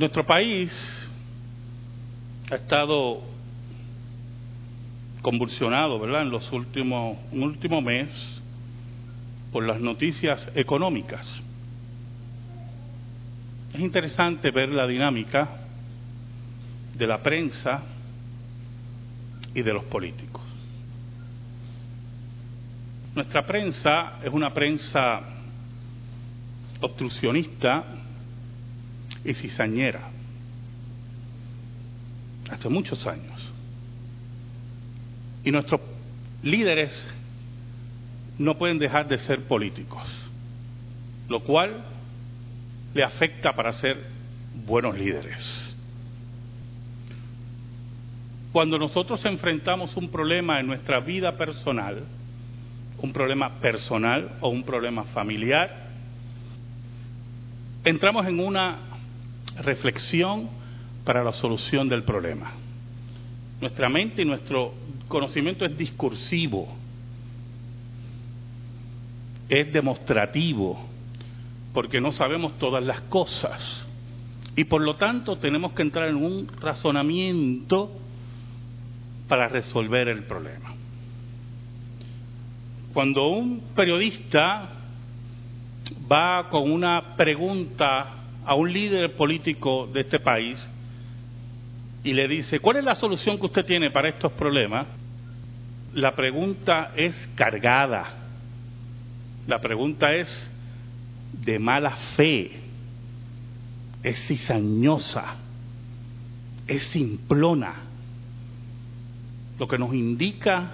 Nuestro país ha estado convulsionado, ¿verdad?, en los últimos, un último mes por las noticias económicas. Es interesante ver la dinámica de la prensa y de los políticos. Nuestra prensa es una prensa obstruccionista y cizañera, hace muchos años. Y nuestros líderes no pueden dejar de ser políticos, lo cual le afecta para ser buenos líderes. Cuando nosotros enfrentamos un problema en nuestra vida personal, un problema personal o un problema familiar, entramos en una reflexión para la solución del problema. Nuestra mente y nuestro conocimiento es discursivo, es demostrativo, porque no sabemos todas las cosas. Y por lo tanto tenemos que entrar en un razonamiento para resolver el problema. Cuando un periodista va con una pregunta a un líder político de este país y le dice, ¿cuál es la solución que usted tiene para estos problemas? La pregunta es cargada, la pregunta es de mala fe, es cizañosa, es simplona lo que nos indica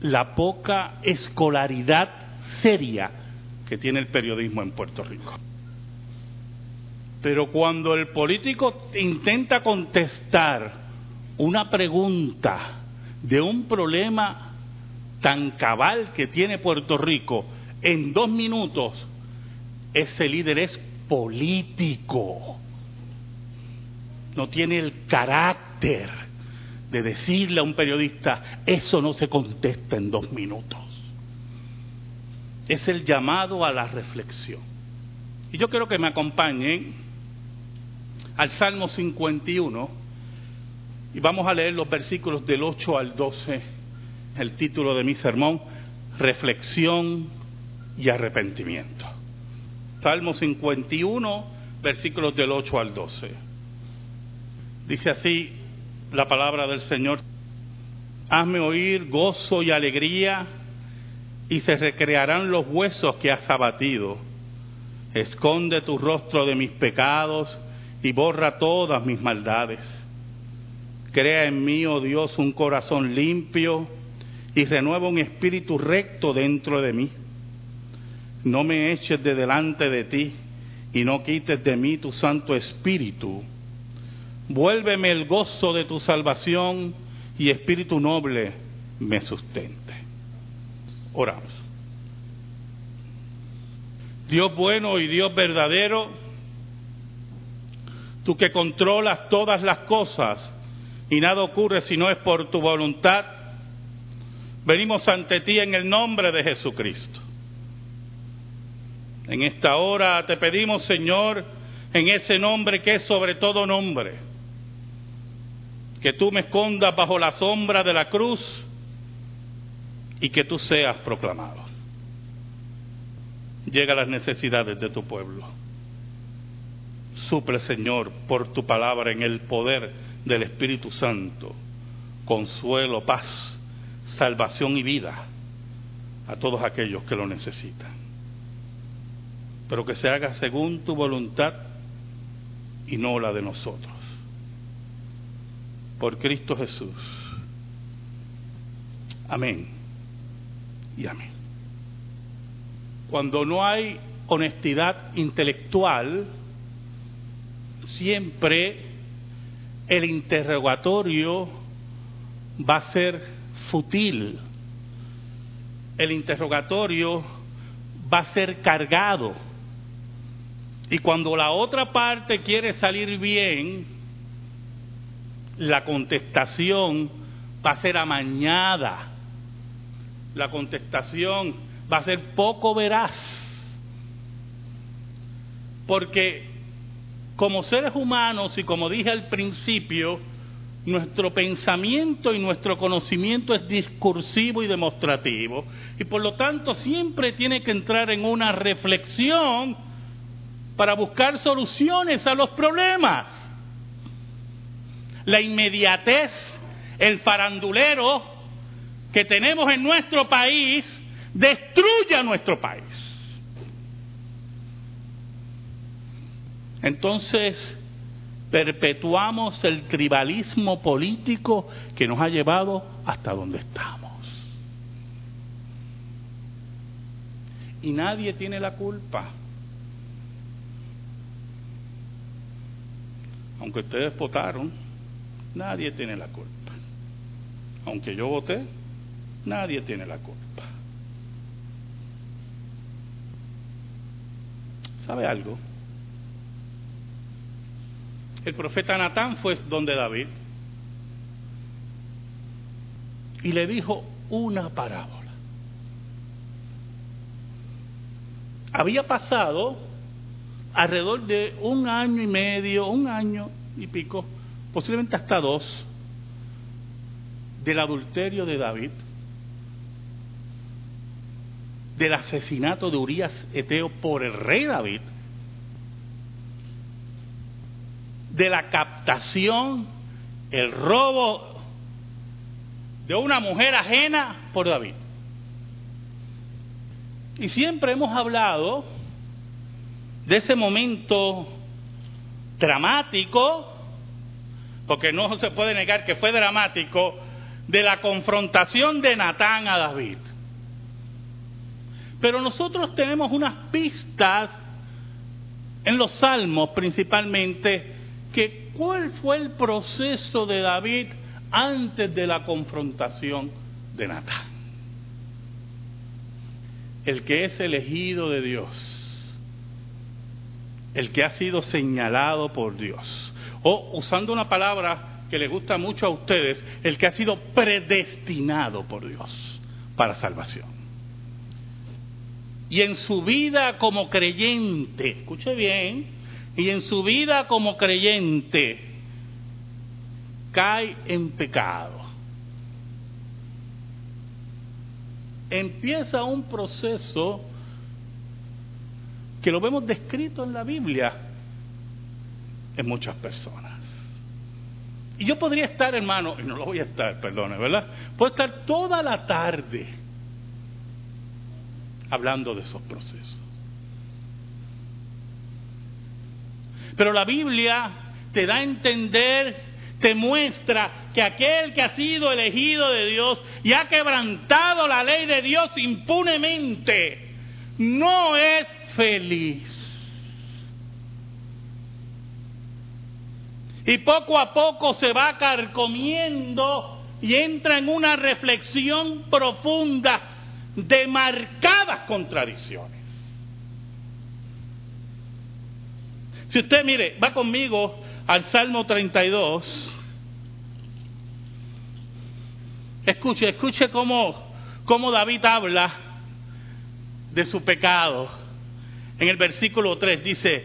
la poca escolaridad seria que tiene el periodismo en Puerto Rico. Pero cuando el político intenta contestar una pregunta de un problema tan cabal que tiene Puerto Rico en dos minutos, ese líder es político, no tiene el carácter de decirle a un periodista, eso no se contesta en dos minutos. Es el llamado a la reflexión. Y yo quiero que me acompañen al Salmo 51 y vamos a leer los versículos del 8 al 12, el título de mi sermón, Reflexión y Arrepentimiento. Salmo 51, versículos del 8 al 12. Dice así, la palabra del Señor. Hazme oír gozo y alegría y se recrearán los huesos que has abatido. Esconde tu rostro de mis pecados y borra todas mis maldades. Crea en mí, oh Dios, un corazón limpio y renueva un espíritu recto dentro de mí. No me eches de delante de ti y no quites de mí tu santo espíritu Vuélveme el gozo de tu salvación y espíritu noble me sustente. Oramos. Dios bueno y Dios verdadero, tú que controlas todas las cosas y nada ocurre si no es por tu voluntad, venimos ante ti en el nombre de Jesucristo. En esta hora te pedimos, Señor, en ese nombre que es sobre todo nombre, que tú me escondas bajo la sombra de la cruz y que tú seas proclamado. Llega a las necesidades de tu pueblo. Suple, Señor, por tu palabra en el poder del Espíritu Santo, consuelo, paz, salvación y vida a todos aquellos que lo necesitan. Pero que se haga según tu voluntad y no la de nosotros por Cristo Jesús. Amén y amén. Cuando no hay honestidad intelectual, siempre el interrogatorio va a ser fútil. El interrogatorio va a ser cargado. Y cuando la otra parte quiere salir bien, la contestación va a ser amañada, la contestación va a ser poco veraz, porque como seres humanos y como dije al principio, nuestro pensamiento y nuestro conocimiento es discursivo y demostrativo y por lo tanto siempre tiene que entrar en una reflexión para buscar soluciones a los problemas. La inmediatez, el farandulero que tenemos en nuestro país destruye a nuestro país. Entonces, perpetuamos el tribalismo político que nos ha llevado hasta donde estamos. Y nadie tiene la culpa. Aunque ustedes votaron, nadie tiene la culpa. Aunque yo voté, nadie tiene la culpa. ¿Sabe algo? El profeta Natán fue donde David y le dijo una parábola. Había pasado alrededor de un año y medio, un año y pico, posiblemente hasta dos, del adulterio de David, del asesinato de Urias Eteo por el rey David, de la captación, el robo de una mujer ajena por David. Y siempre hemos hablado de ese momento dramático, porque no se puede negar que fue dramático, de la confrontación de Natán a David. Pero nosotros tenemos unas pistas en los salmos principalmente cuál fue el proceso de David antes de la confrontación de Natán. El que es elegido de Dios el que ha sido señalado por Dios. O usando una palabra que le gusta mucho a ustedes, el que ha sido predestinado por Dios para salvación. Y en su vida como creyente, escuche bien, y en su vida como creyente cae en pecado. Empieza un proceso que lo vemos descrito en la Biblia en muchas personas. Y yo podría estar, hermano, y no lo voy a estar, perdone, ¿verdad? Puedo estar toda la tarde hablando de esos procesos. Pero la Biblia te da a entender, te muestra que aquel que ha sido elegido de Dios y ha quebrantado la ley de Dios impunemente, no es feliz. Y poco a poco se va carcomiendo y entra en una reflexión profunda de marcadas contradicciones. Si usted mire, va conmigo al Salmo 32, escuche, escuche cómo, cómo David habla de su pecado. En el versículo 3 dice,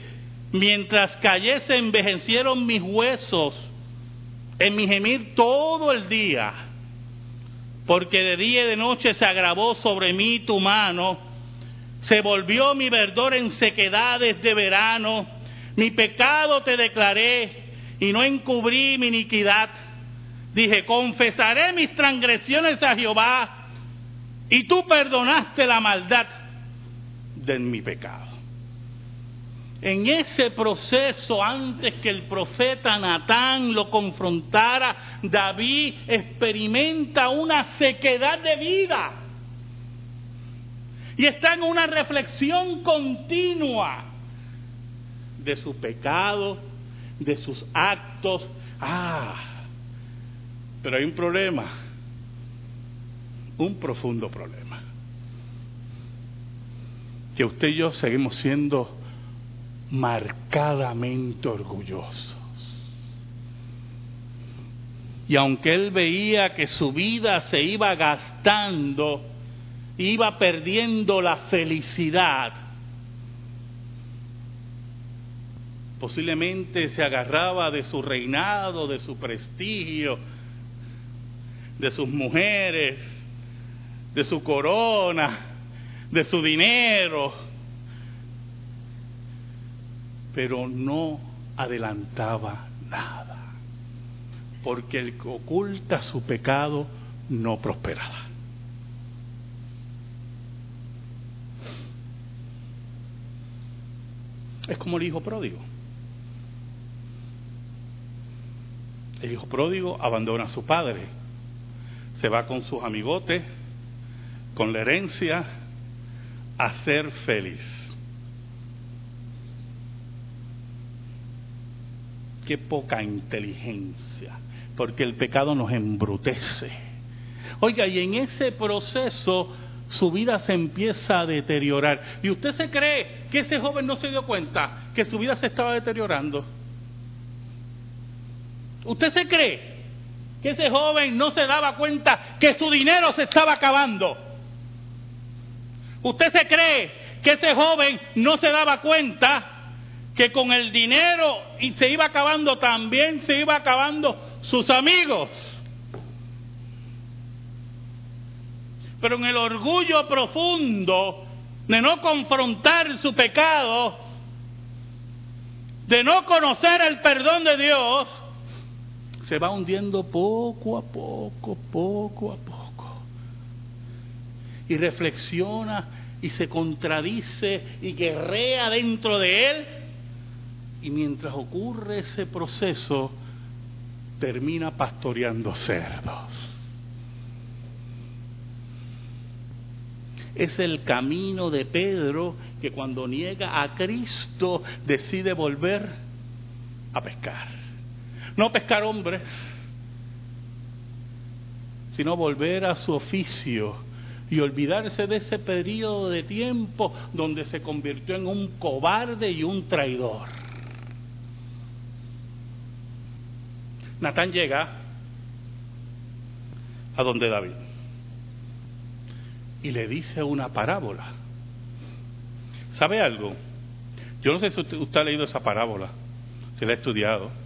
mientras callé envejecieron mis huesos en mi gemir todo el día, porque de día y de noche se agravó sobre mí tu mano, se volvió mi verdor en sequedades de verano, mi pecado te declaré y no encubrí mi iniquidad. Dije, confesaré mis transgresiones a Jehová y tú perdonaste la maldad de mi pecado. En ese proceso, antes que el profeta Natán lo confrontara, David experimenta una sequedad de vida. Y está en una reflexión continua de su pecado, de sus actos. Ah, pero hay un problema, un profundo problema. Que usted y yo seguimos siendo marcadamente orgullosos. Y aunque él veía que su vida se iba gastando, iba perdiendo la felicidad, Posiblemente se agarraba de su reinado, de su prestigio, de sus mujeres, de su corona, de su dinero, pero no adelantaba nada, porque el que oculta su pecado no prosperará. Es como el hijo pródigo. El hijo pródigo abandona a su padre, se va con sus amigotes, con la herencia, a ser feliz. Qué poca inteligencia, porque el pecado nos embrutece. Oiga, y en ese proceso su vida se empieza a deteriorar. ¿Y usted se cree que ese joven no se dio cuenta que su vida se estaba deteriorando? ¿Usted se cree que ese joven no se daba cuenta que su dinero se estaba acabando? ¿Usted se cree que ese joven no se daba cuenta que con el dinero y se iba acabando también se iba acabando sus amigos? Pero en el orgullo profundo de no confrontar su pecado, de no conocer el perdón de Dios, se va hundiendo poco a poco, poco a poco. Y reflexiona y se contradice y guerrea dentro de él. Y mientras ocurre ese proceso, termina pastoreando cerdos. Es el camino de Pedro que cuando niega a Cristo decide volver a pescar no pescar hombres, sino volver a su oficio y olvidarse de ese periodo de tiempo donde se convirtió en un cobarde y un traidor. Natán llega a donde David y le dice una parábola. ¿Sabe algo? Yo no sé si usted, usted ha leído esa parábola, si la ha estudiado.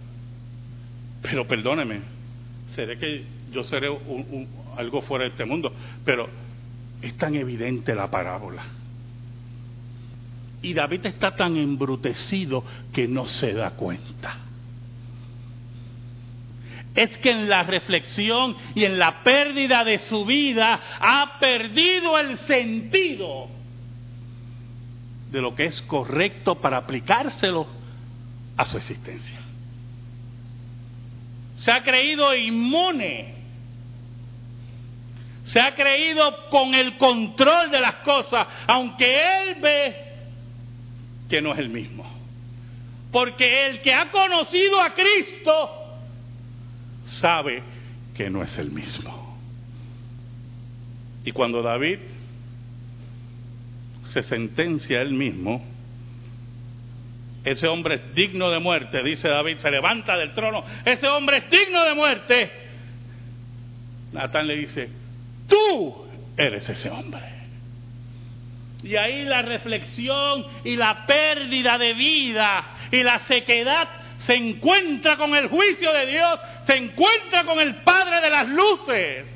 Pero perdóneme, seré que yo seré algo fuera de este mundo, pero es tan evidente la parábola. Y David está tan embrutecido que no se da cuenta. Es que en la reflexión y en la pérdida de su vida ha perdido el sentido de lo que es correcto para aplicárselo a su existencia se ha creído inmune, se ha creído con el control de las cosas, aunque él ve que no es el mismo. Porque el que ha conocido a Cristo sabe que no es el mismo. Y cuando David se sentencia a él mismo, ese hombre es digno de muerte, dice David, se levanta del trono, ese hombre es digno de muerte. Natán le dice, tú eres ese hombre. Y ahí la reflexión y la pérdida de vida y la sequedad se encuentra con el juicio de Dios, se encuentra con el Padre de las luces.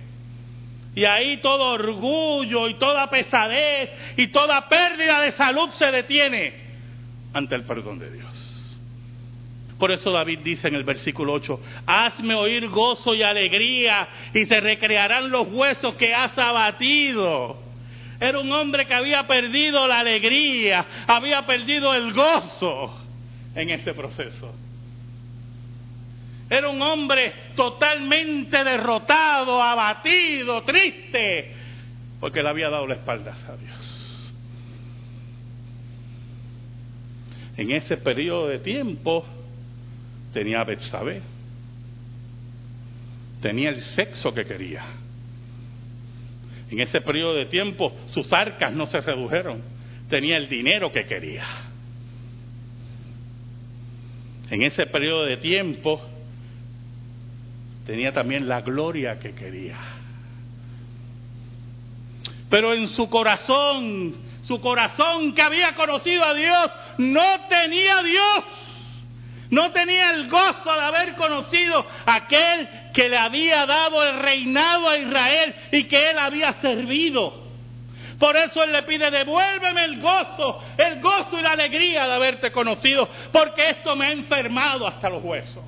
Y ahí todo orgullo y toda pesadez y toda pérdida de salud se detiene ante el perdón de Dios. Por eso David dice en el versículo 8, hazme oír gozo y alegría y se recrearán los huesos que has abatido. Era un hombre que había perdido la alegría, había perdido el gozo en este proceso. Era un hombre totalmente derrotado, abatido, triste, porque le había dado la espalda a Dios. En ese periodo de tiempo tenía Betsabé, tenía el sexo que quería. En ese periodo de tiempo sus arcas no se redujeron, tenía el dinero que quería. En ese periodo de tiempo tenía también la gloria que quería. Pero en su corazón, su corazón que había conocido a Dios, no tenía Dios. No tenía el gozo de haber conocido aquel que le había dado el reinado a Israel y que él había servido. Por eso él le pide, devuélveme el gozo, el gozo y la alegría de haberte conocido, porque esto me ha enfermado hasta los huesos.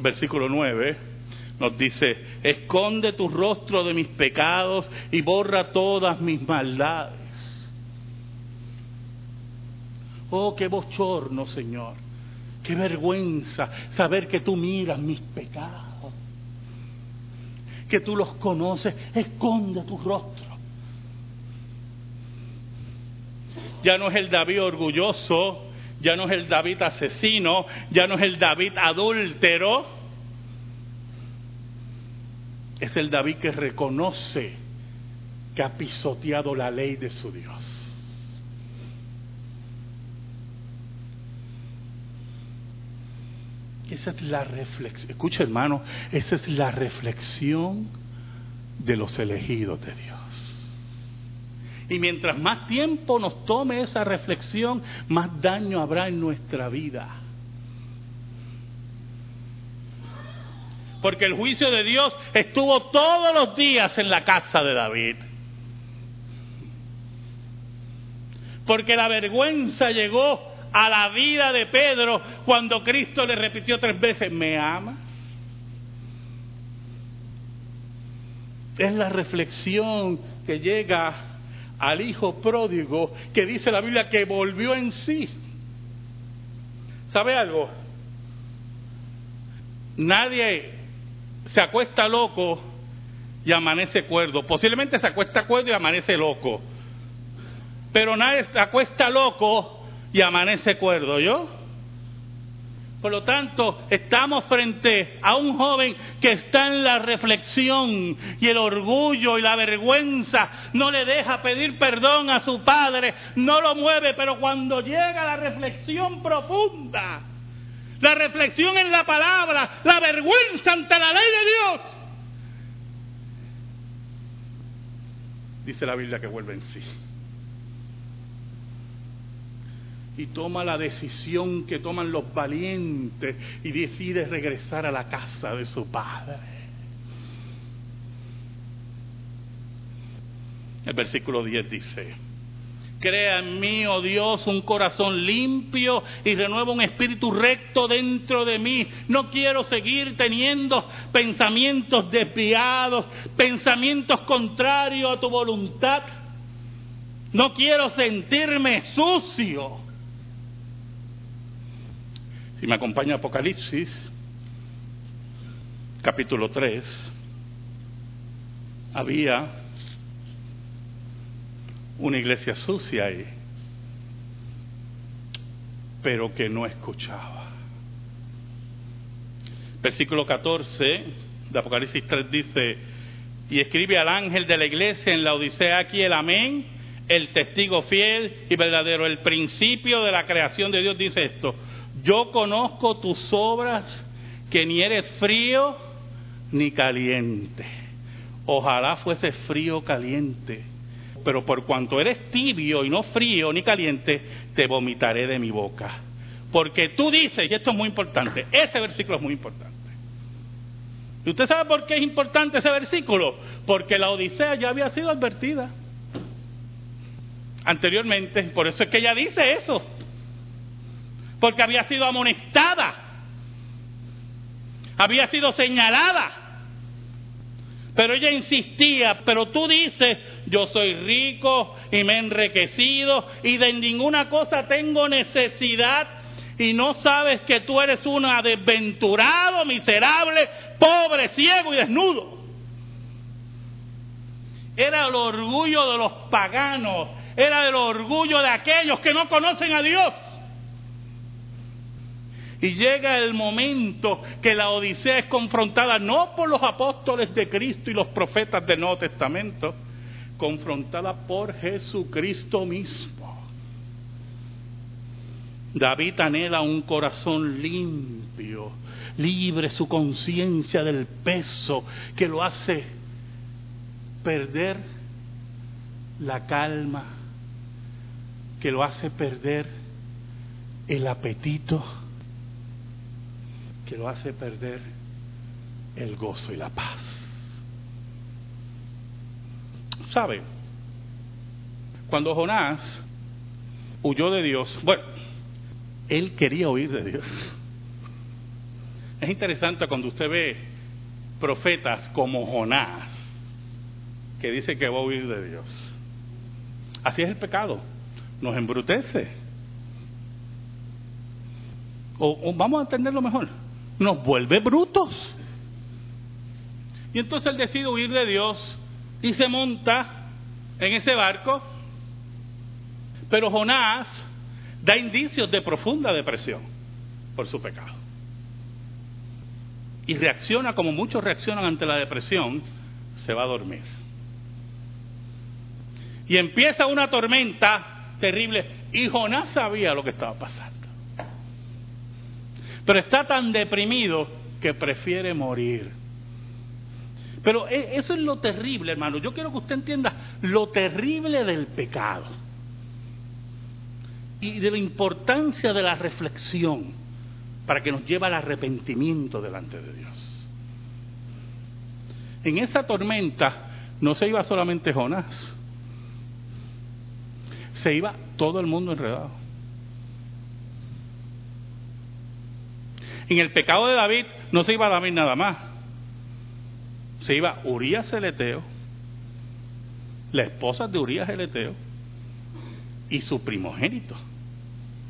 Versículo 9 nos dice, esconde tu rostro de mis pecados y borra todas mis maldades. Oh, qué bochorno, Señor. Qué vergüenza saber que tú miras mis pecados. Que tú los conoces. Esconde tu rostro. Ya no es el David orgulloso, ya no es el David asesino, ya no es el David adúltero. Es el David que reconoce que ha pisoteado la ley de su Dios. Esa es la reflexión. Escucha, hermano, esa es la reflexión de los elegidos de Dios. Y mientras más tiempo nos tome esa reflexión, más daño habrá en nuestra vida. Porque el juicio de Dios estuvo todos los días en la casa de David. Porque la vergüenza llegó a la vida de Pedro cuando Cristo le repitió tres veces, ¿me amas? Es la reflexión que llega al hijo pródigo que dice la Biblia que volvió en sí. ¿Sabe algo? Nadie se acuesta loco y amanece cuerdo. Posiblemente se acuesta cuerdo y amanece loco. Pero nadie se acuesta loco y amanece cuerdo, ¿yo? Por lo tanto, estamos frente a un joven que está en la reflexión y el orgullo y la vergüenza no le deja pedir perdón a su padre, no lo mueve, pero cuando llega la reflexión profunda, la reflexión en la palabra, la vergüenza ante la ley de Dios, dice la Biblia que vuelve en sí y toma la decisión que toman los valientes y decide regresar a la casa de su padre. El versículo 10 dice, Crea en mí, oh Dios, un corazón limpio y renueva un espíritu recto dentro de mí. No quiero seguir teniendo pensamientos desviados, pensamientos contrarios a tu voluntad. No quiero sentirme sucio. Si me acompaña Apocalipsis, capítulo 3, había una iglesia sucia ahí, pero que no escuchaba. Versículo 14 de Apocalipsis 3 dice, y escribe al ángel de la iglesia en la Odisea aquí el amén, el testigo fiel y verdadero, el principio de la creación de Dios dice esto, yo conozco tus obras, que ni eres frío ni caliente. Ojalá fuese frío o caliente. Pero por cuanto eres tibio y no frío ni caliente, te vomitaré de mi boca. Porque tú dices, y esto es muy importante, ese versículo es muy importante. ¿Y usted sabe por qué es importante ese versículo? Porque la Odisea ya había sido advertida anteriormente. Por eso es que ella dice eso porque había sido amonestada, había sido señalada. Pero ella insistía, pero tú dices, yo soy rico y me he enriquecido y de ninguna cosa tengo necesidad y no sabes que tú eres una desventurado, miserable, pobre, ciego y desnudo. Era el orgullo de los paganos, era el orgullo de aquellos que no conocen a Dios. Y llega el momento que la Odisea es confrontada no por los apóstoles de Cristo y los profetas del Nuevo Testamento, confrontada por Jesucristo mismo. David anhela un corazón limpio, libre su conciencia del peso que lo hace perder la calma, que lo hace perder el apetito que lo hace perder el gozo y la paz. ¿Sabe? Cuando Jonás huyó de Dios, bueno, él quería huir de Dios. Es interesante cuando usted ve profetas como Jonás, que dice que va a huir de Dios. Así es el pecado, nos embrutece. O, vamos a entenderlo mejor, nos vuelve brutos. Y entonces él decide huir de Dios y se monta en ese barco. Pero Jonás da indicios de profunda depresión por su pecado. Y reacciona como muchos reaccionan ante la depresión, se va a dormir. Y empieza una tormenta terrible y Jonás sabía lo que estaba pasando. Pero está tan deprimido que prefiere morir. Pero e, eso es lo terrible, hermano. Yo quiero que usted entienda lo terrible del pecado y de la importancia de la reflexión para que nos lleve al arrepentimiento delante de Dios. En esa tormenta no se iba solamente Jonás, se iba todo el mundo enredado. En el pecado de David no se iba David nada más, se iba Urias el Eteo, la esposa de Urias el Eteo y su primogénito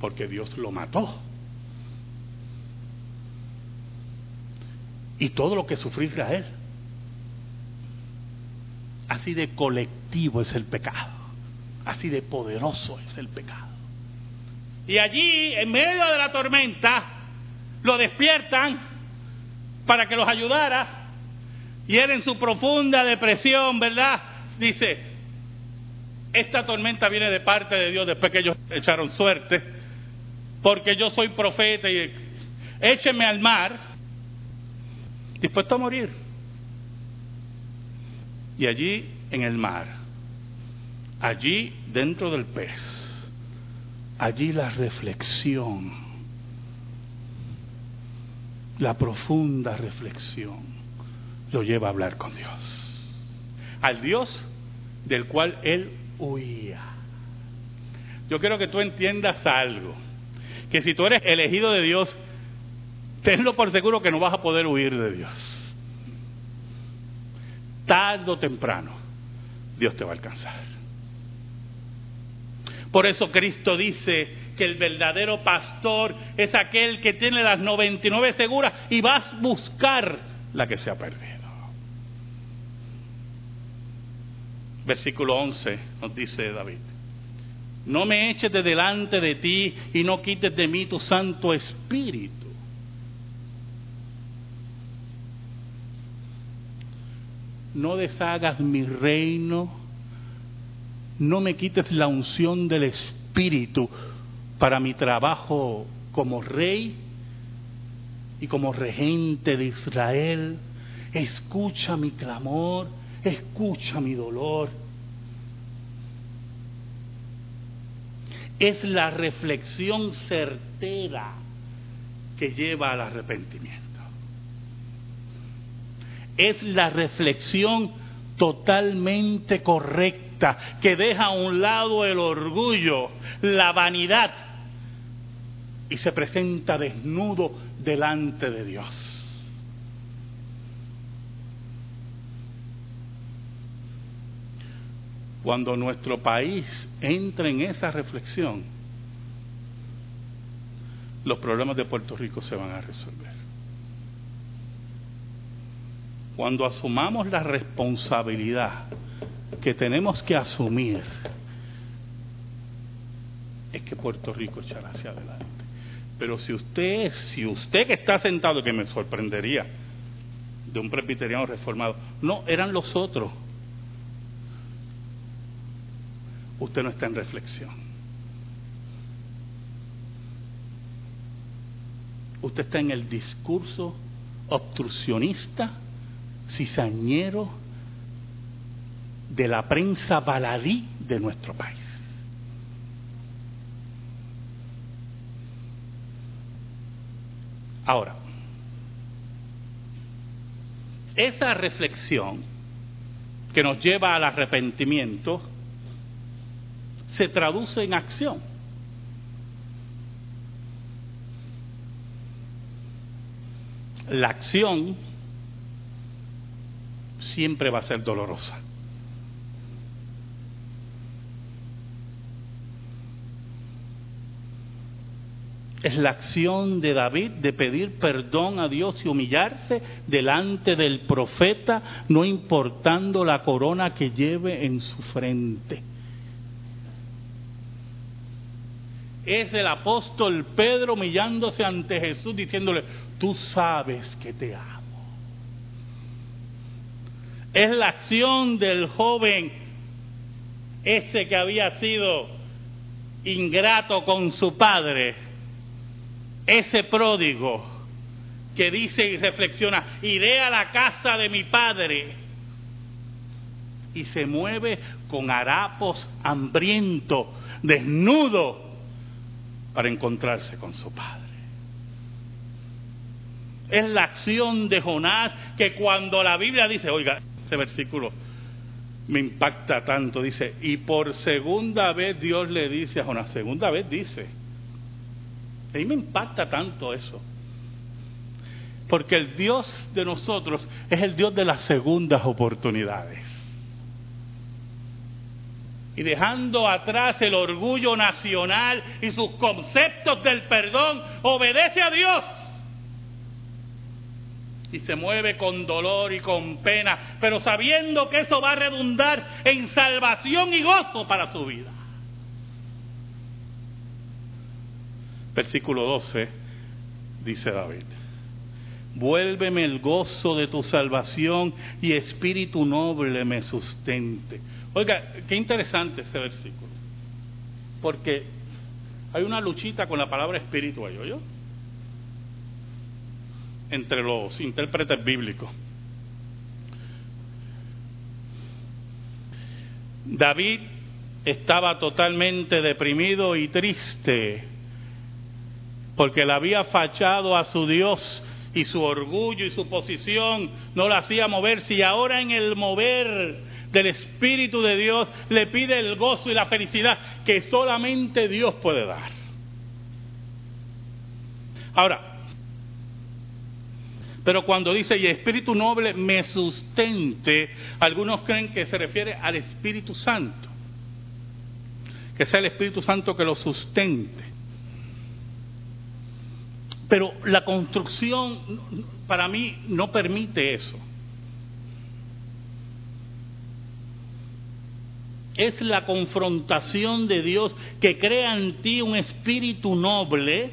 porque Dios lo mató. Y todo lo que sufrió Israel. Así de colectivo es el pecado. Así de poderoso es el pecado. Y allí, en medio de la tormenta, lo despiertan para que los ayudara. Y él en su profunda depresión, ¿verdad? Dice, esta tormenta viene de parte de Dios después que ellos echaron suerte porque yo soy profeta y écheme al mar, dispuesto a morir. Y allí en el mar, allí dentro del pez, allí la reflexión, la profunda reflexión, lo lleva a hablar con Dios. Al Dios del cual él huía. Yo quiero que tú entiendas algo que si tú eres elegido de Dios, tenlo por seguro que no vas a poder huir de Dios. Tarde o temprano, Dios te va a alcanzar. Por eso Cristo dice el verdadero pastor es aquel que tiene las 99 seguras y vas a buscar la que se ha perdido. Versículo 11 nos dice David. No me eches de delante de ti y no quites de mí tu Santo Espíritu. No deshagas mi reino, no me quites la unción del Espíritu para mi trabajo como rey y como regente de Israel. Escucha mi clamor, escucha mi dolor es la reflexión certera que lleva al arrepentimiento. Es la reflexión totalmente correcta que deja a un lado el orgullo, la vanidad y se presenta desnudo delante de Dios. Cuando nuestro país entre en esa reflexión, los problemas de Puerto Rico se van a resolver. Cuando asumamos la responsabilidad que tenemos que asumir, es que Puerto Rico echará hacia adelante. Pero si usted, si usted que está sentado, que me sorprendería, de un presbiteriano reformado, no, eran los otros usted no está en reflexión. Usted está en el discurso obstruccionista, cizañero de la prensa baladí de nuestro país. Ahora, esa reflexión que nos lleva al arrepentimiento se traduce en acción. La acción siempre va a ser dolorosa. Es la acción de David de pedir perdón a Dios y humillarse delante del profeta, no importando la corona que lleve en su frente. Es el apóstol Pedro humillándose ante Jesús diciéndole, tú sabes que te amo. Es la acción del joven ese que había sido ingrato con su padre ese pródigo que dice y reflexiona, iré a la casa de mi padre y se mueve con harapos hambriento, desnudo, para encontrarse con su padre. Es la acción de Jonás que cuando la Biblia dice, oiga, ese versículo me impacta tanto, dice, y por segunda vez Dios le dice a Jonás, segunda vez dice, a mí me impacta tanto eso. Porque el Dios de nosotros es el Dios de las segundas oportunidades. Y dejando atrás el orgullo nacional y sus conceptos del perdón, obedece a Dios. Y se mueve con dolor y con pena, pero sabiendo que eso va a redundar en salvación y gozo para su vida. Versículo 12, dice David. Vuélveme el gozo de tu salvación y espíritu noble me sustente. Oiga, qué interesante ese versículo. Porque hay una luchita con la palabra espíritu ahí, ¿oye? Entre los intérpretes bíblicos. David estaba totalmente deprimido y triste porque le había fachado a su Dios y su orgullo y su posición no la hacía moverse y ahora en el mover del Espíritu de Dios le pide el gozo y la felicidad que solamente Dios puede dar. Ahora, pero cuando dice, y Espíritu noble me sustente, algunos creen que se refiere al Espíritu Santo, que sea el Espíritu Santo que lo sustente. Pero la construcción para mí no permite eso. Es la confrontación de Dios que crea en ti un espíritu noble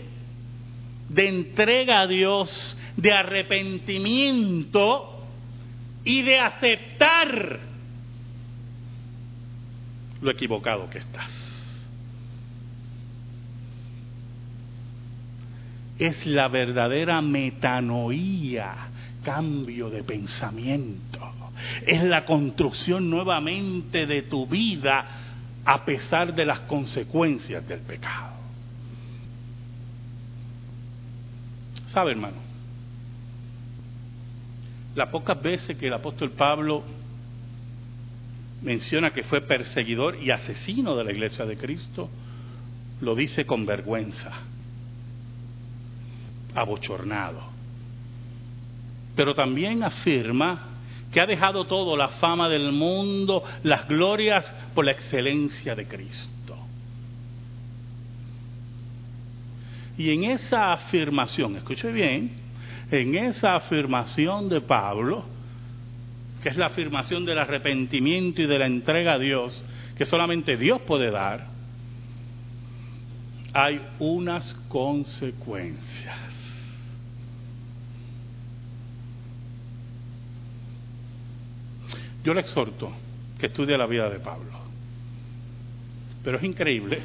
de entrega a Dios, de arrepentimiento y de aceptar lo equivocado que estás. Es la verdadera metanoía, cambio de pensamiento. Es la construcción nuevamente de tu vida a pesar de las consecuencias del pecado. ¿Sabe, hermano? Las pocas veces que el apóstol Pablo menciona que fue perseguidor y asesino de la iglesia de Cristo, lo dice con vergüenza abochornado. Pero también afirma que ha dejado todo, la fama del mundo, las glorias por la excelencia de Cristo. Y en esa afirmación, escuche bien, en esa afirmación de Pablo, que es la afirmación del arrepentimiento y de la entrega a Dios, que solamente Dios puede dar, hay unas consecuencias. Yo le exhorto que estudie la vida de Pablo. Pero es increíble.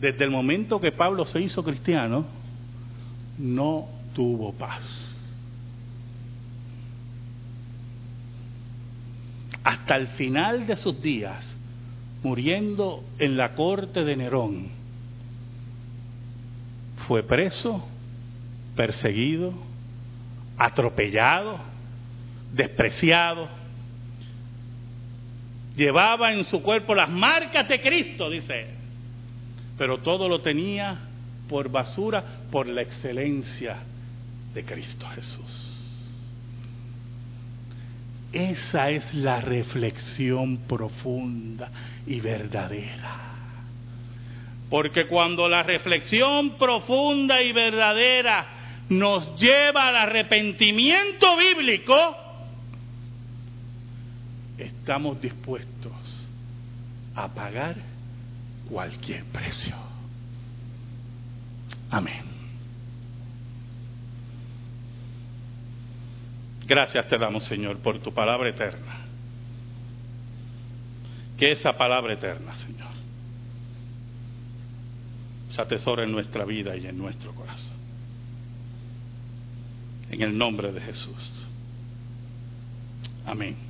Desde el momento que Pablo se hizo cristiano, no tuvo paz. Hasta el final de sus días, muriendo en la corte de Nerón, fue preso, perseguido, atropellado, despreciado. Llevaba en su cuerpo las marcas de Cristo, dice Pero todo lo tenía por basura, por la excelencia de Cristo Jesús. Esa es la reflexión profunda y verdadera. Porque cuando la reflexión profunda y verdadera nos lleva al arrepentimiento bíblico, estamos dispuestos a pagar cualquier precio. Amén. Gracias te damos, Señor, por tu palabra eterna. Que esa palabra eterna, Señor, se atesora en nuestra vida y en nuestro corazón. En el nombre de Jesús. Amén.